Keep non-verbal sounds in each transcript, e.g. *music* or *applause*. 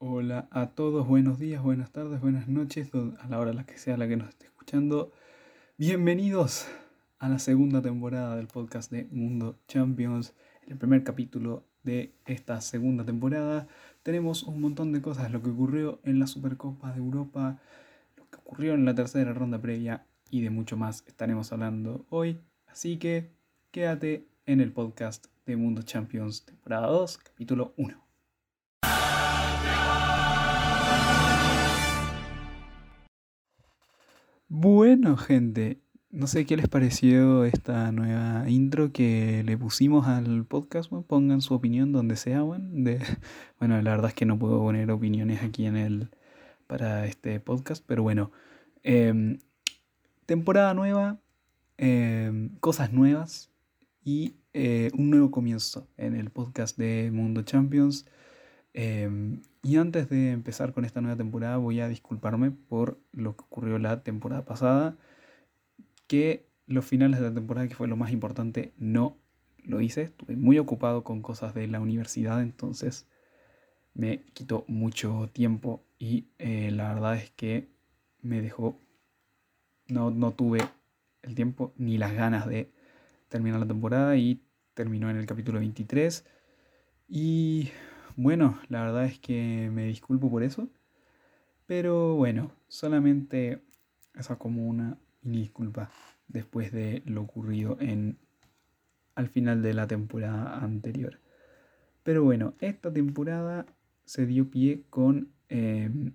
Hola a todos, buenos días, buenas tardes, buenas noches, a la hora la que sea la que nos esté escuchando. Bienvenidos a la segunda temporada del podcast de Mundo Champions, el primer capítulo de esta segunda temporada. Tenemos un montón de cosas, lo que ocurrió en la Supercopa de Europa, lo que ocurrió en la tercera ronda previa y de mucho más estaremos hablando hoy. Así que quédate en el podcast de Mundo Champions, temporada 2, capítulo 1. Bueno, gente, no sé qué les pareció esta nueva intro que le pusimos al podcast. pongan su opinión donde sea. Bueno, de, *laughs* bueno, la verdad es que no puedo poner opiniones aquí en el para este podcast, pero bueno, em, temporada nueva, em, cosas nuevas y eh, un nuevo comienzo en el podcast de Mundo Champions. Em, y antes de empezar con esta nueva temporada voy a disculparme por lo que ocurrió la temporada pasada, que los finales de la temporada, que fue lo más importante, no lo hice. Estuve muy ocupado con cosas de la universidad, entonces me quitó mucho tiempo y eh, la verdad es que me dejó, no, no tuve el tiempo ni las ganas de terminar la temporada y terminó en el capítulo 23. Y bueno, la verdad es que me disculpo por eso. Pero bueno, solamente esa como una disculpa después de lo ocurrido en al final de la temporada anterior. Pero bueno, esta temporada se dio pie con, em,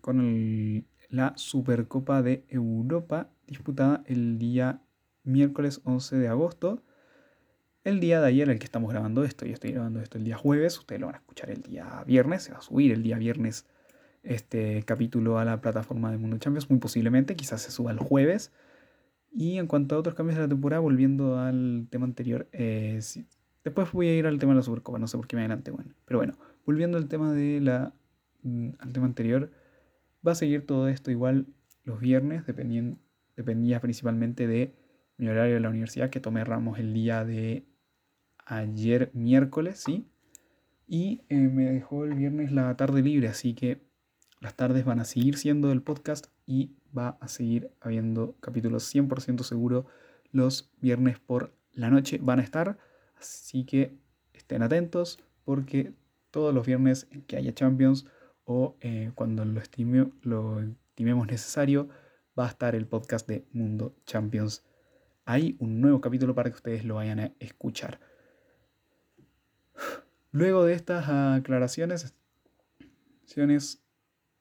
con la Supercopa de Europa disputada el día miércoles 11 de agosto el día de ayer, el que estamos grabando esto, yo estoy grabando esto el día jueves, ustedes lo van a escuchar el día viernes, se va a subir el día viernes este capítulo a la plataforma de Mundo Champions, muy posiblemente, quizás se suba el jueves. Y en cuanto a otros cambios de la temporada, volviendo al tema anterior, eh, después voy a ir al tema de la Supercopa, no sé por qué me adelante, bueno. Pero bueno, volviendo al tema de la mm, al tema anterior, va a seguir todo esto igual los viernes, dependía principalmente de mi horario de la universidad, que tomé ramos el día de ayer miércoles, ¿sí? Y eh, me dejó el viernes la tarde libre, así que las tardes van a seguir siendo del podcast y va a seguir habiendo capítulos 100% seguro los viernes por la noche van a estar, así que estén atentos porque todos los viernes que haya Champions o eh, cuando lo, lo estimemos necesario va a estar el podcast de Mundo Champions. Hay un nuevo capítulo para que ustedes lo vayan a escuchar. Luego de estas aclaraciones,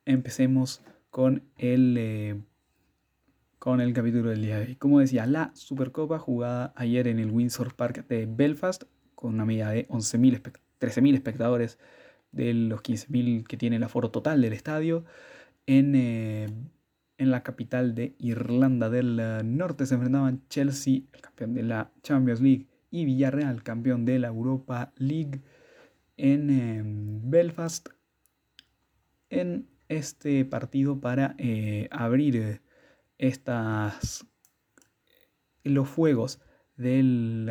empecemos con el, eh, con el capítulo del día de hoy. Como decía, la Supercopa jugada ayer en el Windsor Park de Belfast con una media de 11.000, 13.000 espectadores de los 15.000 que tiene el aforo total del estadio. En, eh, en la capital de Irlanda del Norte se enfrentaban Chelsea, el campeón de la Champions League, y Villarreal, campeón de la Europa League en em, Belfast en este partido para eh, abrir eh, estas los juegos del,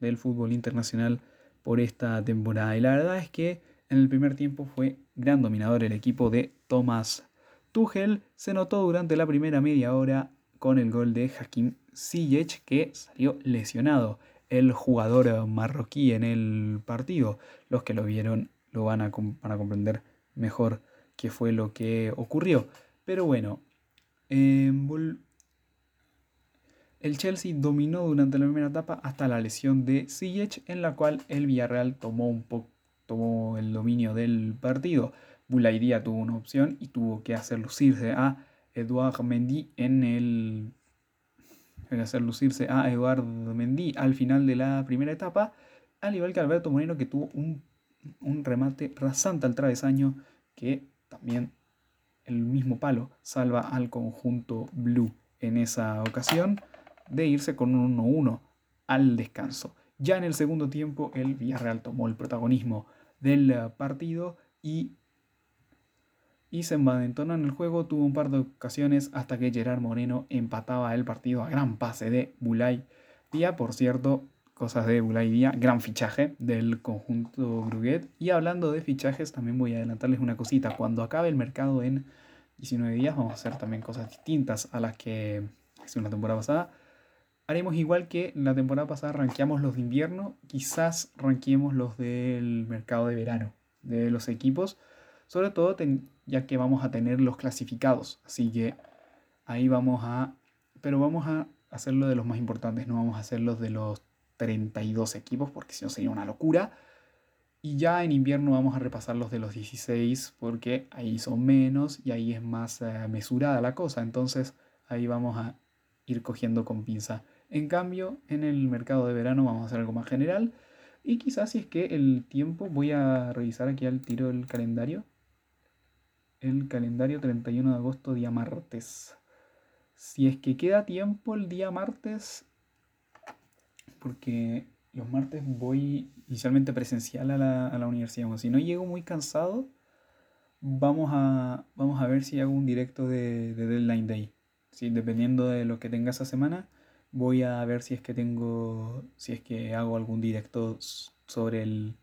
del fútbol internacional por esta temporada. Y la verdad es que en el primer tiempo fue gran dominador el equipo de Thomas Tuchel. Se notó durante la primera media hora con el gol de Hakim Ziyech que salió lesionado el jugador marroquí en el partido. Los que lo vieron lo van a, comprender mejor qué fue lo que ocurrió. Pero bueno, em, el Chelsea dominó durante la primera etapa hasta la lesión de Ziyech, en la cual el Villarreal tomó, un tomó el dominio del partido. Bulaidia tuvo una opción y tuvo que hacer lucirse a Edouard Mendy en el hacer lucirse a Eduardo Mendy al final de la primera etapa, al igual que Alberto Moreno que tuvo un, remate rasante al travesaño que también el mismo palo salva al conjunto blue en esa ocasión de irse con un 1-1 al descanso. Ya en el segundo tiempo el Villarreal tomó el protagonismo del partido y y se envalentonó en el juego, tuvo un par de ocasiones hasta que Gerard Moreno empataba el partido a gran pase de Bulay. Día, por cierto, cosas de Bulay Día, gran fichaje del conjunto Bruguet. Y hablando de fichajes, también voy a adelantarles una cosita. Cuando acabe el mercado en 19 días, vamos a hacer también cosas distintas a las que hice una temporada pasada. Haremos igual que la temporada pasada ranqueamos los de invierno, quizás ranqueemos los del mercado de verano de los equipos, sobre todo ya que vamos a tener los clasificados. Así que ahí vamos a, pero vamos a hacerlo de los más importantes, no vamos a hacerlos de los 32 equipos porque si no sería una locura. Y ya en invierno vamos a repasar los de los 16 porque ahí son menos y ahí es más eh, mesurada la cosa. Entonces ahí vamos a ir cogiendo con pinza. En cambio, en el mercado de verano vamos a hacer algo más general. Y quizás si es que el tiempo, voy a revisar aquí al tiro el calendario. El calendario 31 de agosto, día martes. Si es que queda tiempo el día martes, porque los martes voy inicialmente presencial a la, universidad. O si no llego muy cansado, vamos a, vamos a ver si hago un directo de, Deadline Day. ¿sí? Dependiendo de lo que tenga esa semana, voy a ver si es que tengo, si es que hago algún directo sobre el,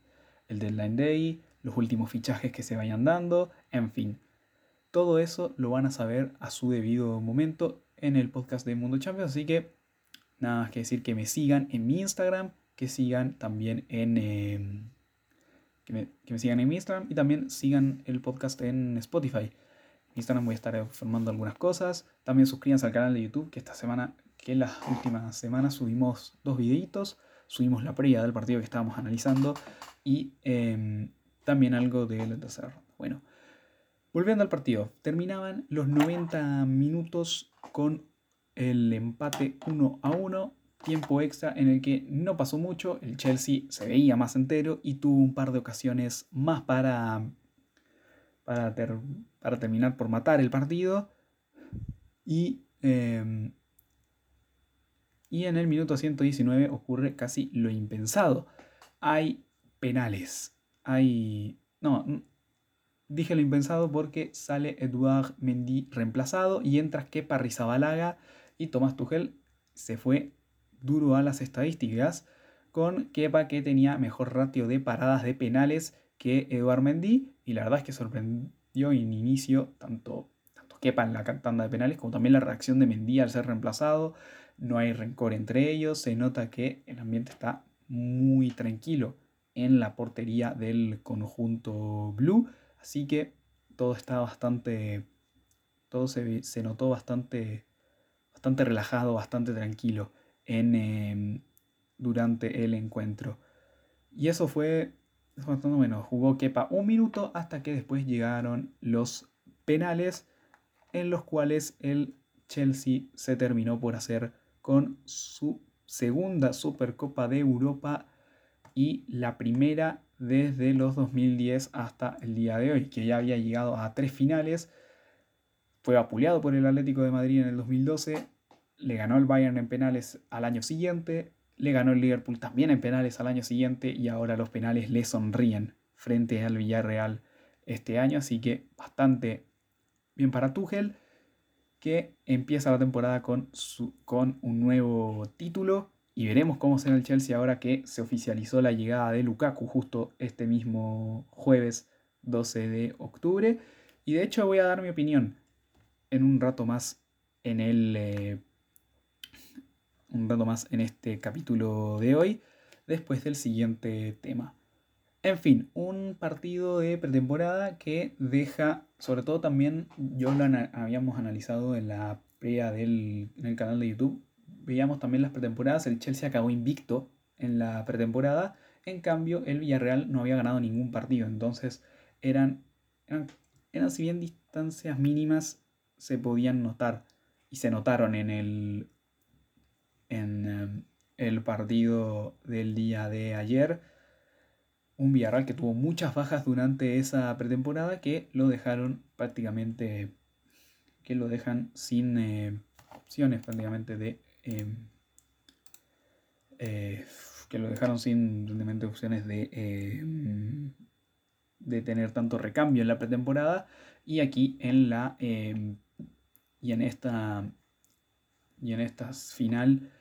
el Deadline Day, los últimos fichajes que se vayan dando, en fin. Todo eso lo van a saber a su debido momento en el podcast de Mundo Champions, así que Nada más que decir que me sigan en mi Instagram, que sigan también en... Em, que, me, sigan en mi Instagram y también sigan el podcast en Spotify. En Instagram voy a estar informando algunas cosas. También suscríbanse al canal de YouTube, que esta semana, que en las últimas semanas subimos dos videitos. Subimos la previa del partido que estábamos analizando y em, también algo de la tercera ronda. Bueno, volviendo al partido, terminaban los 90 minutos con el empate 1 a 1, tiempo extra en el que no pasó mucho, el Chelsea se veía más entero y tuvo un par de ocasiones más para, para, terminar por matar el partido. Y, em, y en el minuto 119 ocurre casi lo impensado. Hay penales. Hay... No, dije lo impensado porque sale Eduard Mendy reemplazado y entra Kepa Rizabalaga y Tomás Tuchel se fue duro a las estadísticas con Kepa que tenía mejor ratio de paradas de penales que Eduard Mendy y la verdad es que sorprendió en inicio tanto, tanto Kepa en la tanda de penales como también la reacción de Mendy al ser reemplazado. No hay rencor entre ellos, se nota que el ambiente está muy tranquilo en la portería del conjunto blue, así que todo está bastante, todo se, notó bastante bastante relajado, bastante tranquilo en, em, durante el encuentro. Y eso fue, jugó Kepa un minuto hasta que después llegaron los penales en los cuales el Chelsea se terminó por hacer con su segunda Supercopa de Europa y la primera desde los 2010 hasta el día de hoy, que ya había llegado a tres finales. Fue apuleado por el Atlético de Madrid en el 2012, le ganó el Bayern en penales al año siguiente, le ganó el Liverpool también en penales al año siguiente y ahora los penales le sonríen frente al Villarreal este año, así que bastante bien para Tuchel que empieza la temporada con, su, con un nuevo título y veremos cómo será el Chelsea ahora que se oficializó la llegada de Lukaku justo este mismo jueves 12 de octubre y de hecho voy a dar mi opinión en un rato más en el eh, un rato más en este capítulo de hoy después del siguiente tema. En fin, un partido de pretemporada que deja, sobre todo también, yo lo habíamos analizado en la previa del en el canal de YouTube, veíamos también las pretemporadas, el Chelsea acabó invicto en la pretemporada, en cambio el Villarreal no había ganado ningún partido, entonces eran, eran, eran si bien distancias mínimas se podían notar y se notaron en el, en em, el partido del día de ayer. Un Villarreal que tuvo muchas bajas durante esa pretemporada que lo dejaron prácticamente, que lo dejan sin eh, opciones prácticamente de... Em, eh, que lo dejaron sin opciones de, em, de tener tanto recambio en la pretemporada y aquí en la y en esta y en esta final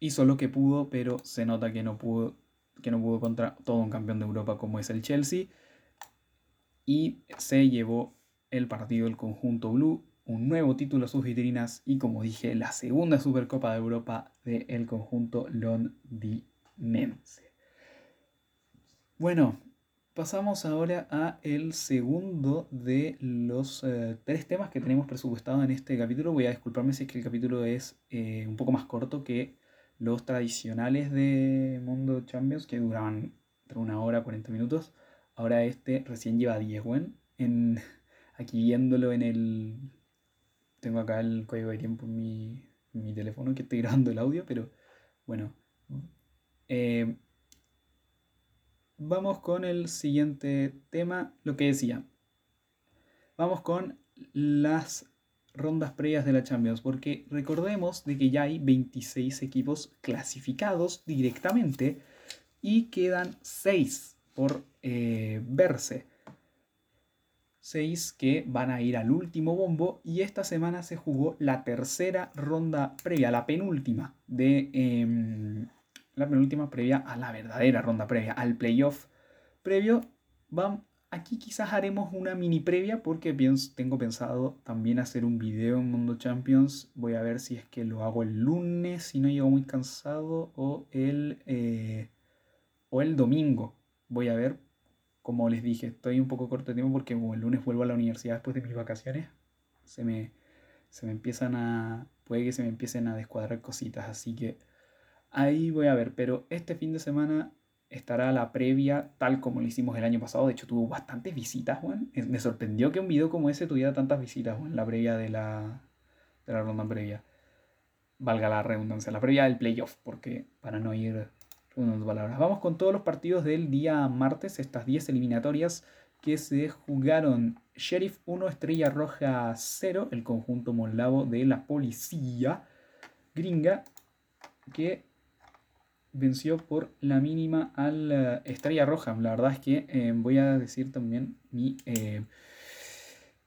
hizo lo que pudo, pero se nota que no pudo, que no pudo contra todo un campeón de Europa como es el Chelsea. Y se llevó el partido del conjunto blue, un nuevo título a sus vitrinas y como dije, la segunda Supercopa de Europa del conjunto londinense. Bueno, pasamos ahora a el segundo de los eh, tres temas que tenemos presupuestados en este capítulo. Voy a disculparme si es que el capítulo es eh, un poco más corto que los tradicionales de Mundo Champions que duraban entre una hora, 40 minutos. Ahora este recién lleva 10, bueno, en, *laughs* aquí viéndolo en el... Tengo acá el código de tiempo en mi, teléfono que estoy *laughs* grabando el audio, pero bueno. Eh, vamos con el siguiente tema, lo que decía. Vamos con las rondas previas de la Champions, porque recordemos de que ya hay 26 equipos clasificados directamente y quedan 6 por eh, verse. 6 que van a ir al último bombo y esta semana se jugó la tercera ronda previa, la penúltima de em, la penúltima previa a la verdadera ronda previa, al playoff previo. Vamos, aquí quizás haremos una mini previa porque pienso, tengo pensado también hacer un video en Mundo Champions. Voy a ver si es que lo hago el lunes, si no llego muy cansado, o el, eh, o el domingo. Voy a ver como les dije, estoy un poco corto de tiempo porque el lunes vuelvo a la universidad después de mis vacaciones, se me, se me empiezan a, puede que se me empiecen a descuadrar cositas, así que ahí voy a ver, pero este fin de semana estará la previa tal como lo hicimos el año pasado, de hecho tuvo bastantes visitas, Juan, me sorprendió que un video como ese tuviera tantas visitas, Juan, la previa de la, de la ronda previa, valga la redundancia, la previa del playoff, porque para no ir palabras. Vamos con todos los partidos del día martes, estas 10 eliminatorias que se jugaron. Sheriff 1, Estrella Roja 0, el conjunto molavo de la policía gringa, que venció por la mínima al eh, Estrella Roja. La verdad es que eh, voy a decir también mi... Eh,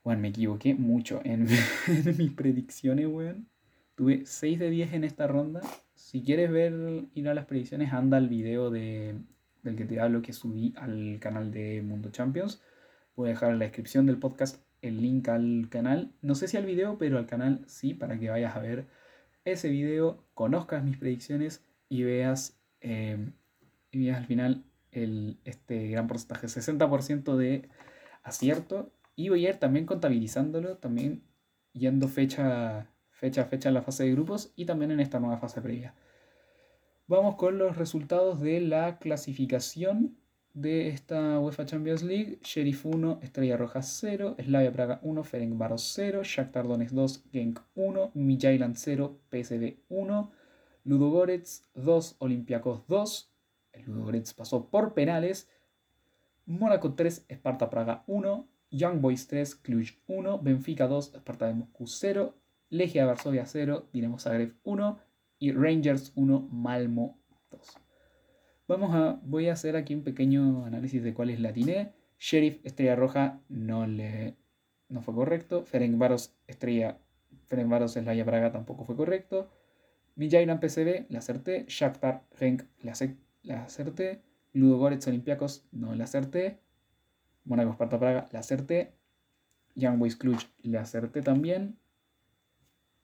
bueno, me equivoqué mucho en, *laughs* en mis predicciones, weón. Tuve 6 de 10 en esta ronda si quieres ver ir a las predicciones, anda al video de, del que te hablo que subí al canal de Mundo Champions. Voy a dejar en la descripción del podcast el link al canal. No sé si al video, pero al canal sí, para que vayas a ver ese video, conozcas mis predicciones y veas, eh, y veas al final el, este gran porcentaje, 60% de acierto. Y voy a ir también contabilizándolo, también yendo fecha fecha a fecha en la fase de grupos y también en esta nueva fase previa. Vamos con los resultados de la clasificación de esta UEFA Champions League. Sheriff 1, Estrella Roja 0, Slavia Praga 1, Ferencváros 0, Shakhtar Donetsk 2, Genk 1, Midtjylland 0, PSV 1, Ludogorets 2, Olympiacos 2. El Ludogorets pasó por penales. Mónaco 3, Esparta Praga 1, Young Boys 3, Cluj 1, Benfica 2, Esparta de Moscú 0, Legia Varsovia 0, Dinamo Zagreb 1 y Rangers 1, Malmo 2. Vamos a, voy a hacer aquí un pequeño análisis de cuál es la atiné. Sheriff Estrella Roja no, le, no fue correcto. Ferencváros Estrella Ferencváros Eslaya Praga tampoco fue correcto. Midtjylland PCB la acerté. Shakhtar Genk la, acerté. Ludogorets Olympiacos no la acerté. Monaco Sparta Praga la acerté. Young Boys Cluj la acerté también.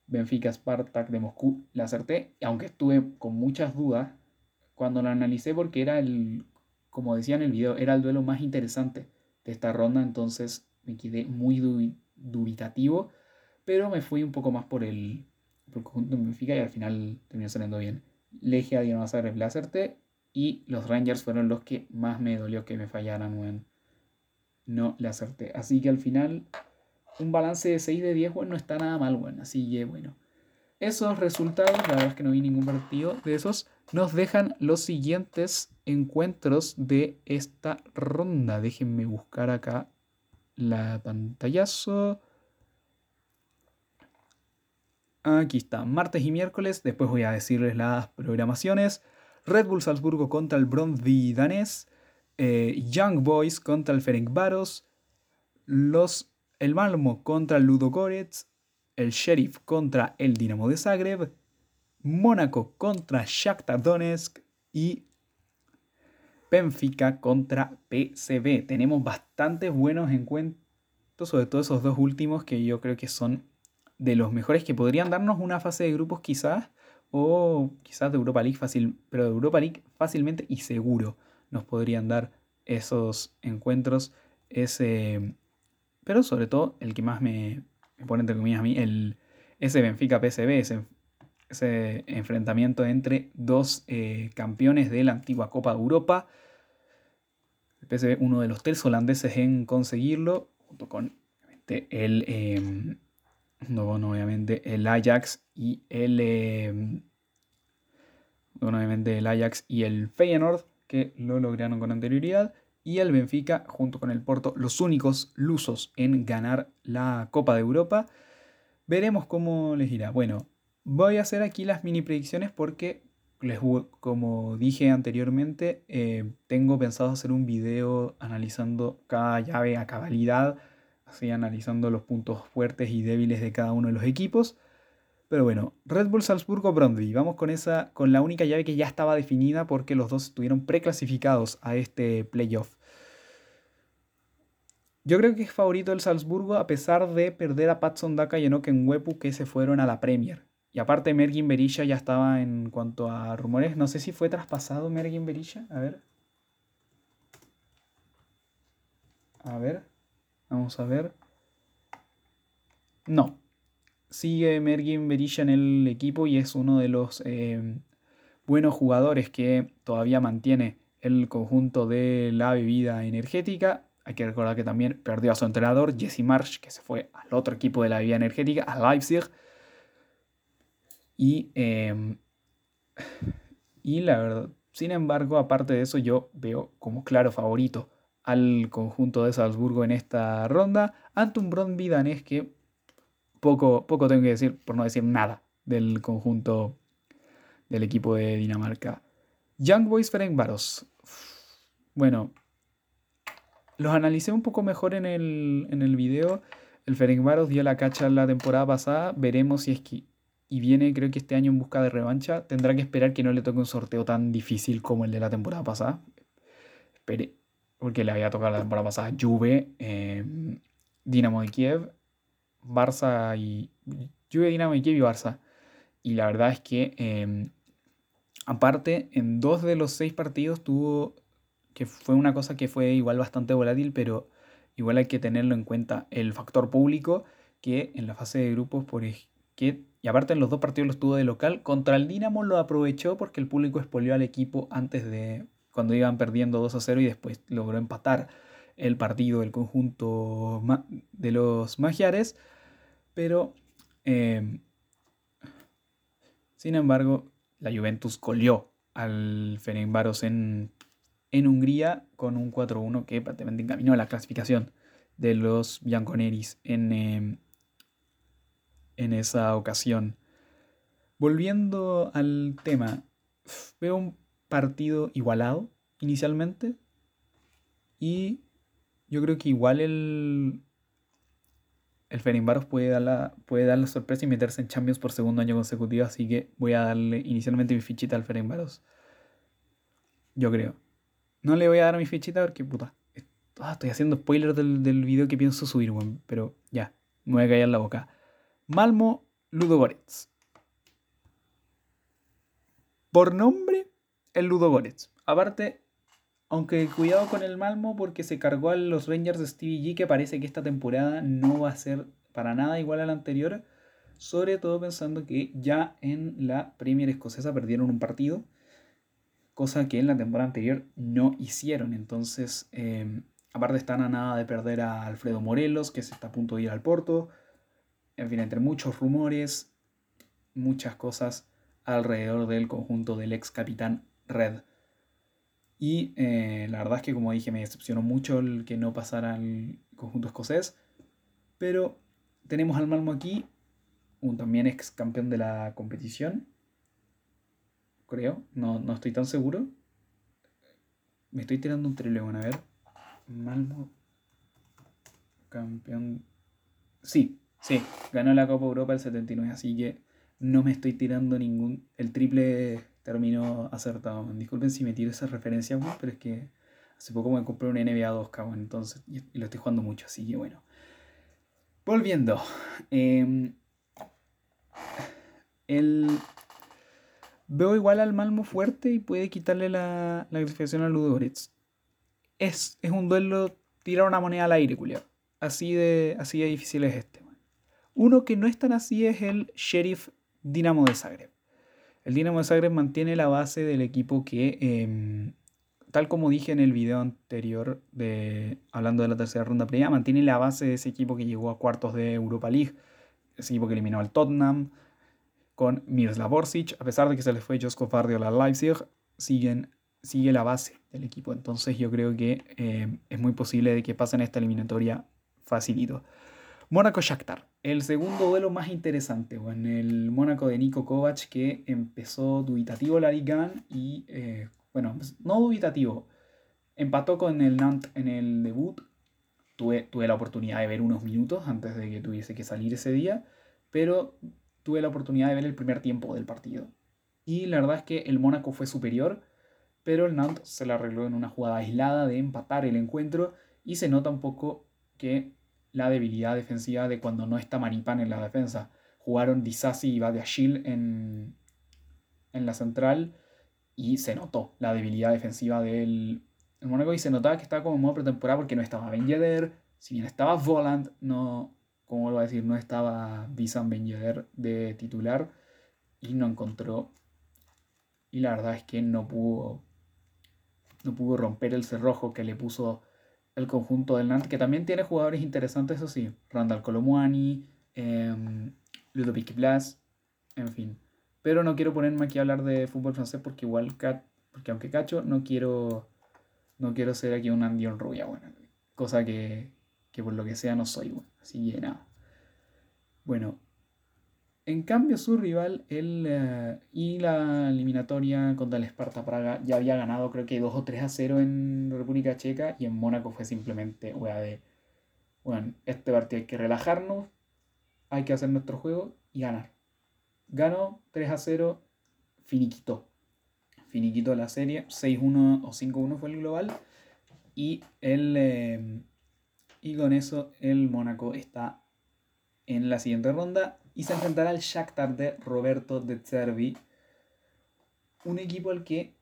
Benfica Spartak de Moscú, la acerté, aunque estuve con muchas dudas cuando la analicé porque era el, como decía en el video, era el duelo más interesante de esta ronda, entonces me quedé muy dubitativo, pero me fui un poco más por el, por conjunto de Benfica y al final terminó saliendo bien. Legia, Dinamo Zagreb la acerté y los Rangers fueron los que más me dolió que me fallaran, no la acerté. Así que al final un balance de 6 de 10, bueno, no está nada mal, bueno. Así que, bueno. Esos resultados, la verdad es que no vi ningún partido de esos, nos dejan los siguientes encuentros de esta ronda. Déjenme buscar acá la pantallazo. Aquí está, martes y miércoles. Después voy a decirles las programaciones. Red Bull Salzburgo contra el Brondby danés. Eh, Young Boys contra el Ferencváros. Los el Malmo contra el Ludogorets, el Sheriff contra el Dinamo de Zagreb, Mónaco contra Shakhtar Donetsk y Benfica contra PCB. Tenemos bastantes buenos encuentros, sobre todo esos dos últimos que yo creo que son de los mejores que podrían darnos una fase de grupos quizás o quizás de Europa League fácil, pero de Europa League fácilmente y seguro nos podrían dar esos encuentros, ese, pero sobre todo el que más me, pone entre comillas a mí, el, ese Benfica PSV, ese, ese enfrentamiento entre dos eh, campeones de la antigua Copa de Europa. El PSV, uno de los tres holandeses en conseguirlo, junto con el, em, no, obviamente el Ajax y el, eh, obviamente el Ajax y el Feyenoord que lo lograron con anterioridad y el Benfica junto con el Porto los únicos lusos en ganar la Copa de Europa. Veremos cómo les irá. Bueno, voy a hacer aquí las mini predicciones porque, les, como dije anteriormente, eh, tengo pensado hacer un video analizando cada llave a cabalidad, así analizando los puntos fuertes y débiles de cada uno de los equipos. Pero bueno, Red Bull Salzburgo Brondby. Vamos con esa, con la única llave que ya estaba definida porque los dos estuvieron preclasificados a este playoff. Yo creo que es favorito el Salzburgo a pesar de perder a Patson Daka y Enoken Wepu que se fueron a la Premier. Y aparte Mergin Berisha ya estaba en cuanto a rumores. No sé si fue traspasado Mergin Berisha. A ver. A ver. Vamos a ver. No, sigue Mergin Berisha en el equipo y es uno de los eh, buenos jugadores que todavía mantiene el conjunto de la bebida energética. Hay que recordar que también perdió a su entrenador, Jesse Marsh, que se fue al otro equipo de la bebida energética, a Leipzig. Y, em, y la verdad, sin embargo, aparte de eso, yo veo como claro favorito al conjunto de Salzburgo en esta ronda ante un que poco, poco tengo que decir, por no decir nada, del conjunto del equipo de Dinamarca. Young Boys Ferencváros. Bueno, los analicé un poco mejor en el, en el video. El Ferencváros dio la cacha la temporada pasada. Veremos si es que... Y viene, creo que este año en busca de revancha. Tendrá que esperar que no le toque un sorteo tan difícil como el de la temporada pasada. Espere, porque le había tocado la temporada pasada Juve, eh, Dinamo de Kiev Barça y Juve, Dinamo y Kiev Barça. Y la verdad es que, em, aparte, en dos de los seis partidos tuvo, que fue una cosa que fue igual bastante volátil, pero igual hay que tenerlo en cuenta el factor público, que en la fase de grupos, por que, y aparte en los dos partidos los tuvo de local, contra el Dinamo lo aprovechó porque el público expolió al equipo antes de, cuando iban perdiendo 2 a 0 y después logró empatar el partido del conjunto de los magiares pero, em, sin embargo, la Juventus colió al Ferencváros en, en Hungría con un 4-1 que prácticamente encaminó la clasificación de los Bianconeris en, em, en esa ocasión. Volviendo al tema, veo un partido igualado inicialmente y yo creo que igual el, el Ferencváros puede dar, la, puede dar la sorpresa y meterse en Champions por segundo año consecutivo, así que voy a darle inicialmente mi fichita al Ferencváros. Yo creo. No le voy a dar mi fichita porque, puta, estoy haciendo spoilers del, del video que pienso subir, pero ya, me voy a callar la boca. Malmo Ludogorets. Por nombre, el Ludogorets. Aparte, aunque cuidado con el Malmo porque se cargó a los Rangers de Stevie G, que parece que esta temporada no va a ser para nada igual a la anterior. Sobre todo pensando que ya en la Premier escocesa perdieron un partido, cosa que en la temporada anterior no hicieron. Entonces, em, aparte están a nada de perder a Alfredo Morelos, que se está a punto de ir al Porto. En fin, entre muchos rumores, muchas cosas alrededor del conjunto del ex capitán Red. Y eh, la verdad es que, como dije, me decepcionó mucho el que no pasara al conjunto escocés. Pero tenemos al Malmo aquí, un también ex campeón de la competición. Creo, no, no estoy tan seguro. Me estoy tirando un triple, bueno, a ver. Malmo, campeón. Sí, sí, ganó la Copa Europa el 79, así que no me estoy tirando ningún. El triple terminó acertado. Disculpen si me tiro esa referencia, pero es que hace poco me compré un NBA 2K, entonces, y, lo estoy jugando mucho, así que bueno. Volviendo. Em, el, veo igual al Malmo fuerte y puede quitarle la, la clasificación a Ludogorets. Es, es un duelo tirar una moneda al aire, culiao. Así de, así de difícil es este. Uno que no es tan así es el Sheriff Dinamo de Zagreb. El Dinamo de Zagreb mantiene la base del equipo que, em, tal como dije en el video anterior, de, hablando de la tercera ronda previa, mantiene la base de ese equipo que llegó a cuartos de Europa League, ese equipo que eliminó al Tottenham, con Miroslav Orsic, a pesar de que se les fue Josko Guardiola al Leipzig, siguen, sigue la base del equipo. Entonces yo creo que em, es muy posible de que pasen esta eliminatoria facilito. Mónaco-Shakhtar, el segundo duelo más interesante, en el Mónaco de Nico Kovac que empezó dubitativo la Liga y, eh, bueno, pues, no dubitativo, empató con el Nantes en el debut, tuve, tuve la oportunidad de ver unos minutos antes de que tuviese que salir ese día, pero tuve la oportunidad de ver el primer tiempo del partido. Y la verdad es que el Mónaco fue superior, pero el Nantes se le arregló en una jugada aislada de empatar el encuentro y se nota un poco que la debilidad defensiva de cuando no está Maripan en la defensa. Jugaron Disasi y Badiashil en, en la central y se notó la debilidad defensiva del Mónaco y se notaba que estaba como en modo pretemporada porque no estaba Ben si bien estaba Volant, no, como vuelvo a decir, no estaba Visan Ben de titular y no encontró. Y la verdad es que no pudo no pudo romper el cerrojo que le puso el conjunto del Nantes, que también tiene jugadores interesantes, eso sí. Randall Colomuani, eh, Ludovic Blas, en fin. Pero no quiero ponerme aquí a hablar de fútbol francés porque igual, porque aunque cacho, no quiero, no quiero ser aquí un Andion Rubia, bueno, cosa que, que por lo que sea no soy, bueno, así que nada. Bueno, en cambio, su rival él, eh, y la eliminatoria contra el Sparta Praga ya había ganado, creo que 2 o 3 a 0 en República Checa y en Mónaco fue simplemente, wea, de, bueno, este partido hay que relajarnos, hay que hacer nuestro juego y ganar. Ganó 3 a 0, finiquitó. Finiquitó la serie, 6-1 o 5-1 fue el global y, el, eh, y con eso el Mónaco está en la siguiente ronda y se enfrentará al Shakhtar de Roberto de Cervi, un equipo al que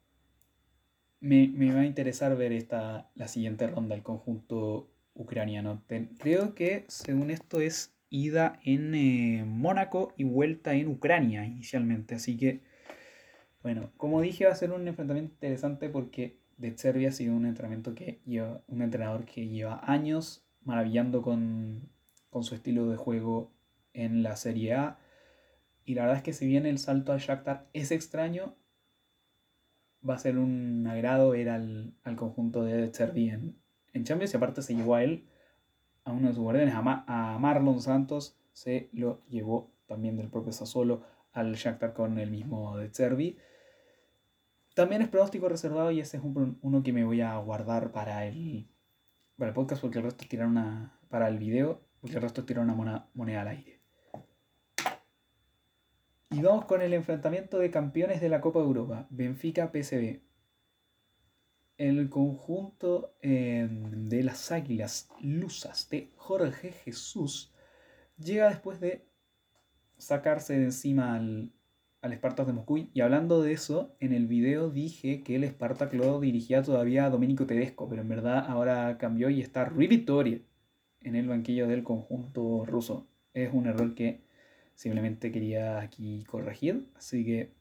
me, va a interesar ver esta, la siguiente ronda, el conjunto ucraniano. creo que según esto es ida en eh, Mónaco y vuelta en Ucrania inicialmente, así que bueno, como dije va a ser un enfrentamiento interesante porque de Cervi ha sido un entrenamiento que lleva, un entrenador que lleva años maravillando con, con su estilo de juego en la Serie A. Y la verdad es que si bien el salto al Shakhtar es extraño, va a ser un agrado ver al, conjunto de Cherby en, en, Champions. Y aparte se llevó a él, a uno de sus guardianes, a, Marlon Santos, se lo llevó también del propio Sassuolo al Shakhtar con el mismo de Cherby. También es pronóstico reservado y ese es uno que me voy a guardar para el, para el podcast porque el resto tirar una, para el video, porque el resto tirar una moneda al aire. Y vamos con el enfrentamiento de campeones de la Copa de Europa, Benfica-PSV. El conjunto em, de las Águilas Lusas de Jorge Jesús llega después de sacarse de encima al, al Spartak de Moscú. Y hablando de eso, en el video dije que el Spartak lo dirigía todavía a Domenico Tedesco, pero en verdad ahora cambió y está Rui Vittoria en el banquillo del conjunto ruso. Es un error que Simplemente quería aquí corregir. Así que,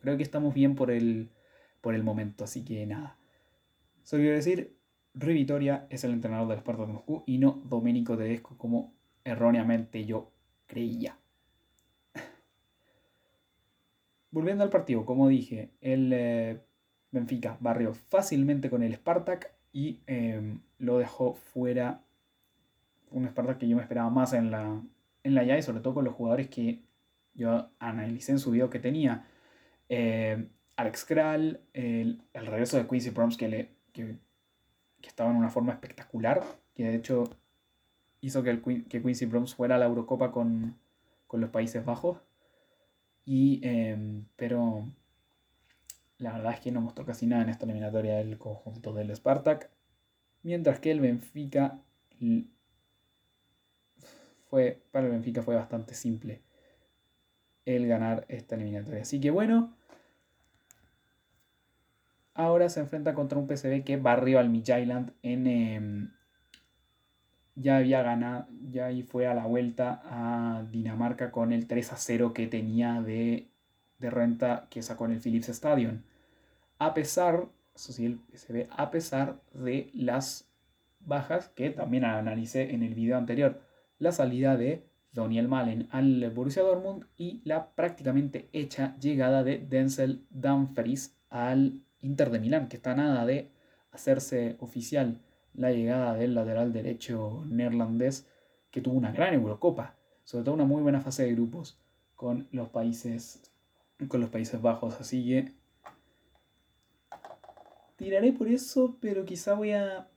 creo que estamos bien por el, por el momento. Así que nada. Solo quiero decir, Rui Vitoria es el entrenador del Sparta de Moscú y no Domenico Tedesco como erróneamente yo creía. *laughs* Volviendo al partido, como dije, el eh, Benfica barrió fácilmente con el Spartak y em, lo dejó fuera. Un Spartak que yo me esperaba más en la, en la llave, sobre todo con los jugadores que yo analicé en su video que tenía. Eh, Alex Kral, el, regreso de Quincy Proms que, le, que, estaba en una forma espectacular, que de hecho hizo que, el, que Quincy Proms fuera a la Eurocopa con, los Países Bajos. Y, em, pero la verdad es que no mostró casi nada en esta eliminatoria del conjunto del Spartak. Mientras que el Benfica fue, para el Benfica fue bastante simple el ganar esta eliminatoria. Así que bueno, ahora se enfrenta contra un PSV que barrió al Midtjylland en... Em, ya había ganado, ya ahí fue a la vuelta a Dinamarca con el 3 a 0 que tenía de, de renta que sacó en el Philips Stadium. A pesar, eso sí, el PSV, a pesar de las bajas que también analicé en el video anterior. La salida de Daniel Malen al Borussia Dortmund y la prácticamente hecha llegada de Denzel Dumfries al Inter de Milán, que está nada de hacerse oficial la llegada del lateral derecho neerlandés, que tuvo una gran Eurocopa, sobre todo una muy buena fase de grupos con los países, con los Países Bajos, así que tiraré por eso, pero quizá voy a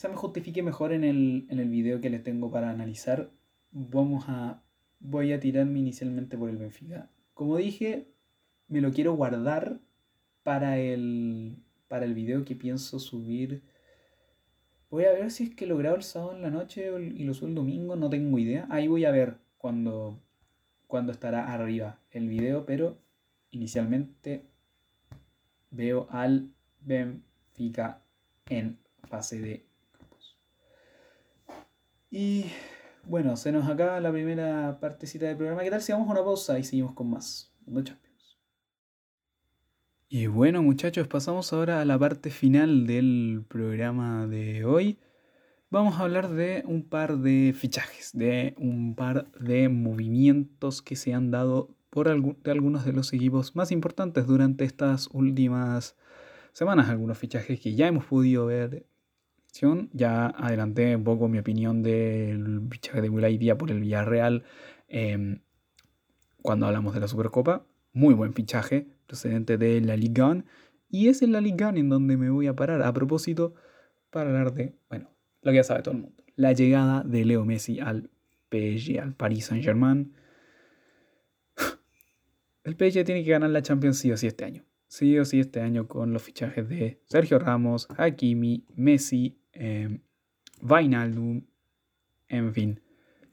quizá me justifique mejor en el, en el video que les tengo para analizar. Vamos a, voy a tirarme inicialmente por el Benfica. Como dije, me lo quiero guardar para el, para el video que pienso subir. Voy a ver si es que lo grabo el sábado en la noche y lo subo el domingo, no tengo idea. Ahí voy a ver cuando, cuando estará arriba el video, pero inicialmente veo al Benfica en fase de y bueno, se nos acaba la primera partecita del programa. ¿Qué tal si vamos a una pausa y seguimos con más Mundo Champions? Y bueno, muchachos, pasamos ahora a la parte final del programa de hoy. Vamos a hablar de un par de fichajes, de un par de movimientos que se han dado por de algunos de los equipos más importantes durante estas últimas semanas. Algunos fichajes que ya hemos podido ver ya adelanté un poco mi opinión del fichaje de Wilay Díaz por el Villarreal em, cuando hablamos de la Supercopa. Muy buen fichaje procedente de la Ligue 1. Y es en la Ligue 1 en donde me voy a parar a propósito para hablar de, bueno, lo que ya sabe todo el mundo. La llegada de Leo Messi al PSG, al Paris Saint-Germain. *sighs* El PSG tiene que ganar la Champions sí o sí este año. Sí o sí este año con los fichajes de Sergio Ramos, Hakimi, Messi, eh, en fin,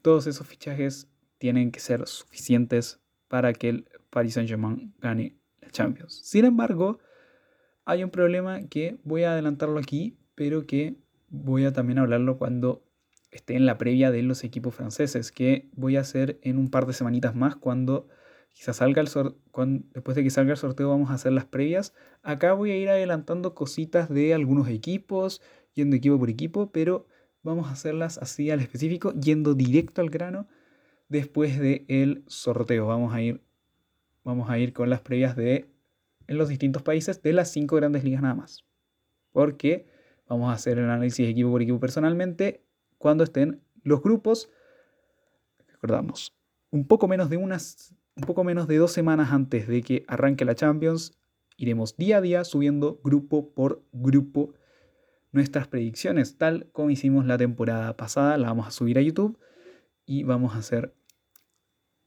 todos esos fichajes tienen que ser suficientes para que el Paris Saint-Germain gane la Champions. Sin embargo, hay un problema que voy a adelantarlo aquí, pero que voy a también hablarlo cuando esté en la previa de los equipos franceses, que voy a hacer en un par de semanitas más cuando quizás salga el sorteo, después de que salga el sorteo vamos a hacer las previas. Acá voy a ir adelantando cositas de algunos equipos, yendo equipo por equipo, pero vamos a hacerlas así al específico, yendo directo al grano después del sorteo. Vamos a ir, vamos a ir con las previas de en los distintos países de las cinco grandes ligas nada más. Porque vamos a hacer el análisis equipo por equipo personalmente cuando estén los grupos. Recordamos, un poco menos de unas, un poco menos de dos semanas antes de que arranque la Champions, iremos día a día subiendo grupo por grupo nuestras predicciones, tal como hicimos la temporada pasada. La vamos a subir a YouTube y vamos a hacer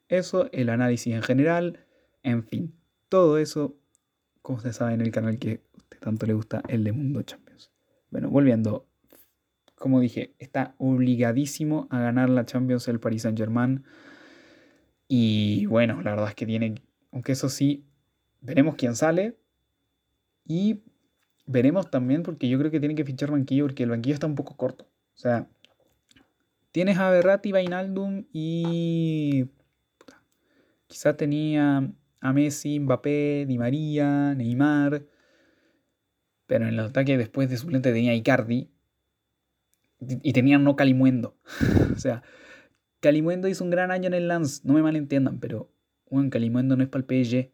eso, el análisis en general, en fin, todo eso, como ustedes saben, en el canal que a tanto le gusta, el de Mundo Champions. Bueno, volviendo, como dije, está obligadísimo a ganar la Champions el Paris Saint Germain. Y bueno, la verdad es que tiene, aunque eso sí, veremos quién sale. Y veremos también, porque yo creo que tiene que fichar banquillo, porque el banquillo está un poco corto. O sea, tienes a Berratti, Vainaldum y. Quizá tenía a Messi, Mbappé, Di María, Neymar. Pero en el ataque después de suplente tenía Icardi. Y tenía no Calimuendo. *laughs* o sea, Calimuendo hizo un gran año en el Lance. No me malentiendan, pero. Bueno, Calimuendo no es para el PSG.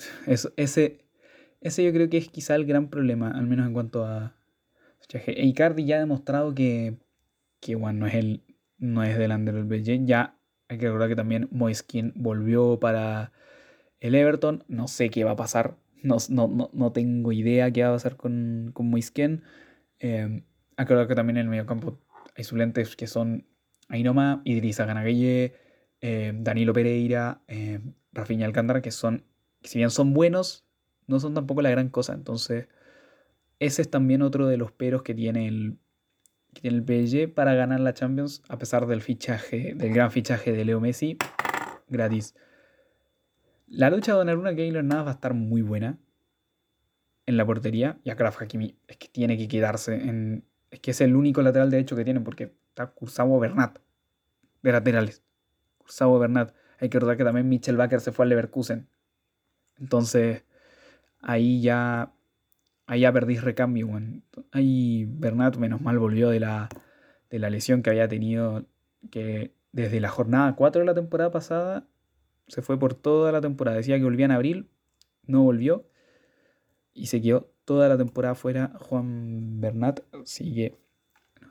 *laughs* Eso, ese, ese yo creo que es quizá el gran problema, al menos en cuanto a Icardi ya ha demostrado que, que bueno, no es el no es del Under del Ya hay que recordar que también Moiskin volvió para el Everton. No sé qué va a pasar. No, no, tengo idea qué va a pasar con, con Moiskin. Eh, hay que recordar que también en el mediocampo hay suplentes que son Ainoma, Idrissa Ganagelle, eh, Danilo Pereira, eh, Rafinha Alcántara, que son, si bien son buenos, no son tampoco la gran cosa. Entonces, ese es también otro de los peros que tiene el, que tiene el PSG para ganar la Champions, a pesar del fichaje, del gran fichaje de Leo Messi, gratis. La lucha de Donnarumma Keylor nada va a estar muy buena en la portería. Y Akraf Hakimi es que tiene que quedarse en. Es que es el único lateral derecho que tienen porque está Kursavo Bernat de laterales. Kursavo Bernat. Hay que recordar que también Michel Baker se fue al Leverkusen. Entonces, ahí ya. Ahí ya perdís recambio. Ahí Bernat, menos mal, volvió de la, de la lesión que había tenido. Que desde la jornada 4 de la temporada pasada se fue por toda la temporada. Decía que volvía en abril, no volvió y se quedó toda la temporada fuera. Juan Bernat sigue.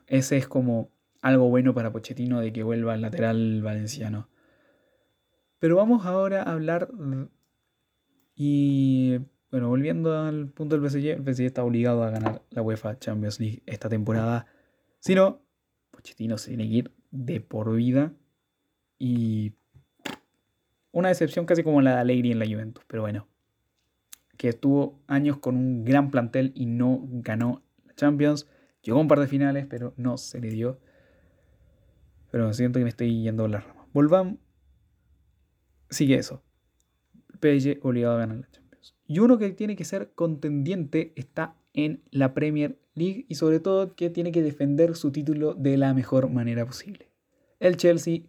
Ese es como algo bueno para Pochettino de que vuelva al lateral valenciano. Pero vamos ahora a hablar y bueno, volviendo al punto del PSG, el PSG está obligado a ganar la UEFA Champions League esta temporada. Si no, Pochettino se tiene que ir de por vida y una decepción casi como la de Allegri en la Juventus, pero bueno, que estuvo años con un gran plantel y no ganó la Champions. Llegó a un par de finales, pero no se le dio. Pero siento que me estoy yendo la rama. Volvamos. Sigue eso. PSG obligado a ganar la Champions. Y uno que tiene que ser contendiente está en la Premier League y sobre todo que tiene que defender su título de la mejor manera posible. El Chelsea.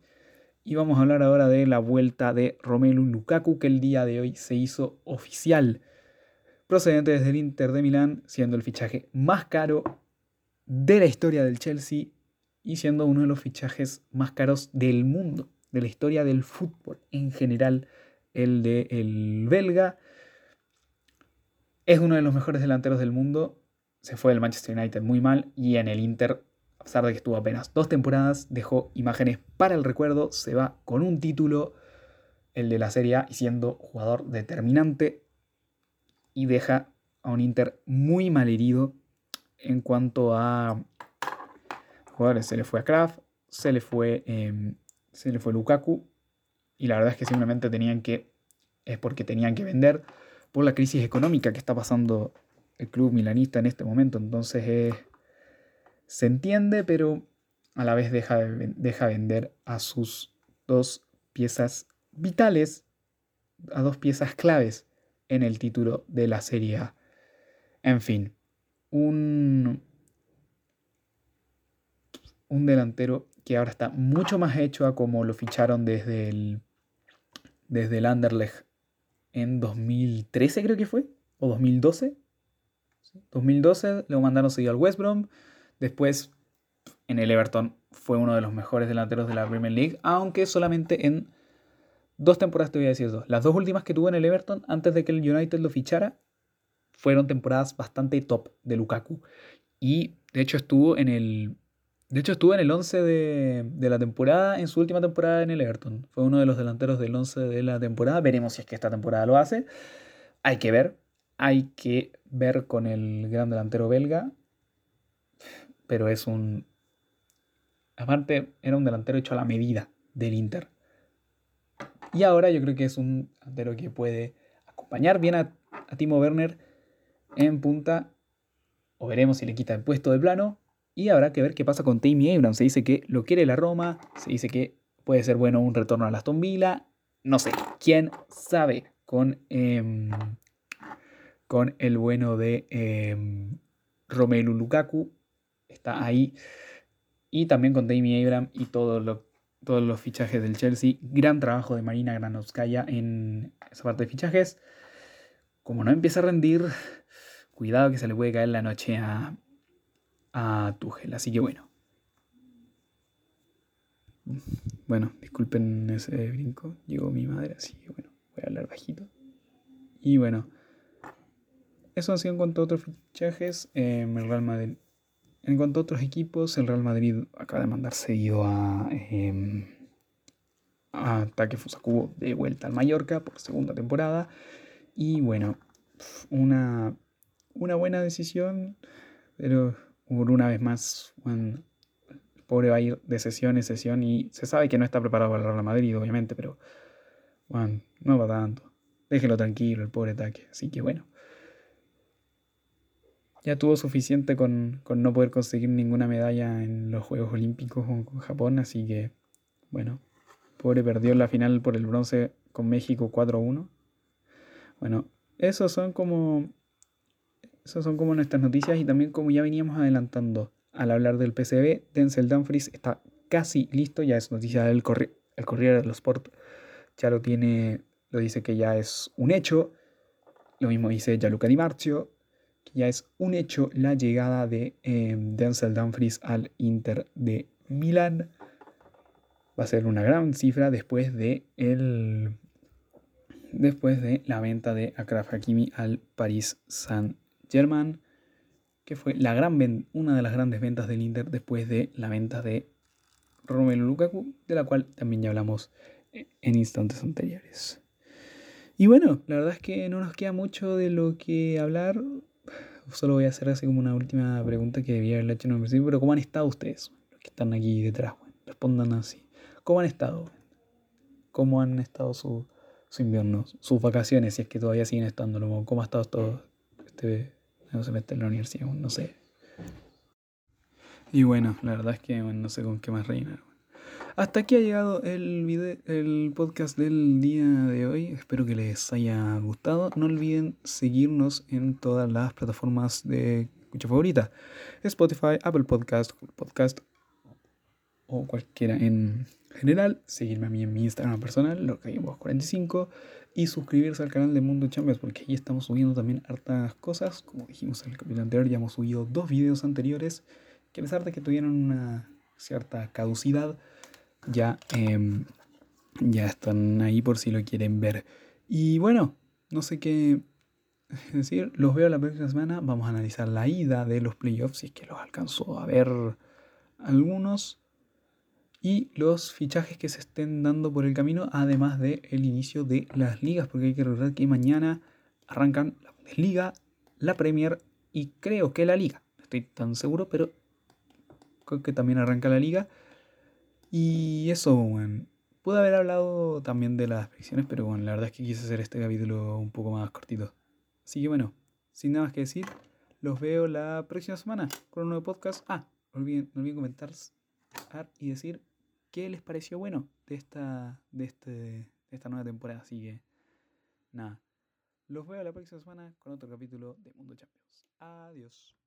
Y vamos a hablar ahora de la vuelta de Romelu Lukaku que el día de hoy se hizo oficial procedente desde el Inter de Milán, siendo el fichaje más caro de la historia del Chelsea y siendo uno de los fichajes más caros del mundo, de la historia del fútbol en general, el de el belga. Es uno de los mejores delanteros del mundo. Se fue del Manchester United muy mal y en el Inter, a pesar de que estuvo apenas dos temporadas, dejó imágenes para el recuerdo. Se va con un título, el de la Serie A, y siendo jugador determinante y deja a un Inter muy mal herido en cuanto a jugadores. Se le fue a Kraft, se le fue, em, se le fue Lukaku y la verdad es que simplemente tenían que, es porque tenían que vender por la crisis económica que está pasando el club milanista en este momento. Entonces se entiende, pero a la vez deja, deja vender a sus dos piezas vitales, a dos piezas claves en el título de la Serie A. En fin, un, un delantero que ahora está mucho más hecho a como lo ficharon desde el, desde el Anderlecht en 2013 creo que fue, o 2012. 2012 lo mandaron seguido al West Brom, después en el Everton fue uno de los mejores delanteros de la Premier League, aunque solamente en Dos temporadas te voy a decir dos. Las dos últimas que tuvo en el Everton antes de que el United lo fichara fueron temporadas bastante top de Lukaku. Y de hecho estuvo en el. De hecho estuvo en el 11 de, la temporada, en su última temporada en el Everton. Fue uno de los delanteros del 11 de la temporada. Veremos si es que esta temporada lo hace. Hay que ver. Hay que ver con el gran delantero belga. Pero es un. Aparte, era un delantero hecho a la medida del Inter. Y ahora yo creo que es un delantero que puede acompañar bien a, Timo Werner en punta. O veremos si le quita el puesto de plano. Y habrá que ver qué pasa con Tammy Abraham. Se dice que lo quiere la Roma. Se dice que puede ser bueno un retorno a Aston Villa. No sé. ¿Quién sabe? Con, em, con el bueno de eh, Romelu Lukaku. Está ahí. Y también con Tammy Abraham y todo lo todos los fichajes del Chelsea. Gran trabajo de Marina Granovskaya en esa parte de fichajes. Como no empieza a rendir, cuidado que se le puede caer la noche a, a Tuchel. Así que bueno. Bueno, disculpen ese brinco. Llegó mi madre, así que bueno, voy a hablar bajito. Y bueno, eso ha sido en cuanto a otros fichajes. Eh, el Real Madrid en cuanto a otros equipos, el Real Madrid acaba de mandar seguido a, eh, a de vuelta al Mallorca por segunda temporada. Y bueno, una, una buena decisión, pero una vez más, pobre va a ir de sesión en sesión y se sabe que no está preparado para el Real Madrid, obviamente, pero bueno, no va tanto. Déjelo tranquilo, el pobre ataque. Así que bueno. Ya tuvo suficiente con, con no poder conseguir ninguna medalla en los Juegos Olímpicos con Japón, así que bueno, pobre perdió la final por el bronce con México 4-1. Bueno, esos son como esas son como nuestras noticias y también como ya veníamos adelantando. Al hablar del PCB, Denzel Dumfries está casi listo, ya es noticia del corri el Corriere los Sport, ya lo tiene, lo dice que ya es un hecho, lo mismo dice Gianluca Di Marzio, que ya es un hecho la llegada de em, Denzel Dumfries al Inter de Milán. Va a ser una gran cifra después de el después de la venta de Akraf Hakimi al Paris Saint-Germain que fue la gran una de las grandes ventas del Inter después de la venta de Romelu Lukaku, de la cual también ya hablamos eh, en instantes anteriores. Y bueno, la verdad es que no nos queda mucho de lo que hablar. Solo voy a hacer así como una última pregunta que debía haberle hecho en el principio, pero ¿cómo han estado ustedes? Los que están aquí detrás, respondan así. ¿Cómo han estado? ¿Cómo han estado su, su invierno, sus vacaciones, si es que todavía siguen estando? ¿Cómo ha estado todo este no se mete en la universidad, no sé. Y bueno, la verdad es que no sé con qué más reinar. Hasta aquí ha llegado el, video, el podcast del día de hoy. Espero que les haya gustado. No olviden seguirnos en todas las plataformas de escucha favorita. Spotify, Apple Podcast, Google Podcast o cualquiera en general. Seguirme a mí en mi Instagram personal, lo que 45 y suscribirse al canal de Mundo Champions porque ahí estamos subiendo también hartas cosas. Como dijimos en el capítulo anterior, ya hemos subido dos videos anteriores que a pesar de que tuvieron una cierta caducidad, ya, em, ya están ahí por si lo quieren ver. Y bueno, no sé qué *laughs* decir, los veo la próxima semana. Vamos a analizar la ida de los playoffs, si es que los alcanzó a ver algunos y los fichajes que se estén dando por el camino, además del el inicio de las ligas, porque hay que recordar que mañana arrancan la Bundesliga, la Premier y creo que la Liga. No estoy tan seguro, pero creo que también arranca la Liga. Y eso, bueno, pude haber hablado también de las predicciones, pero bueno, la verdad es que quise hacer este capítulo un poco más cortito. Así que bueno, sin nada más que decir, los veo la próxima semana con un nuevo podcast. Ah, olviden, no olviden comentar y decir qué les pareció bueno de esta, de, este, de esta nueva temporada. Así que, nada. Los veo la próxima semana con otro capítulo de Mundo Champions. Adiós.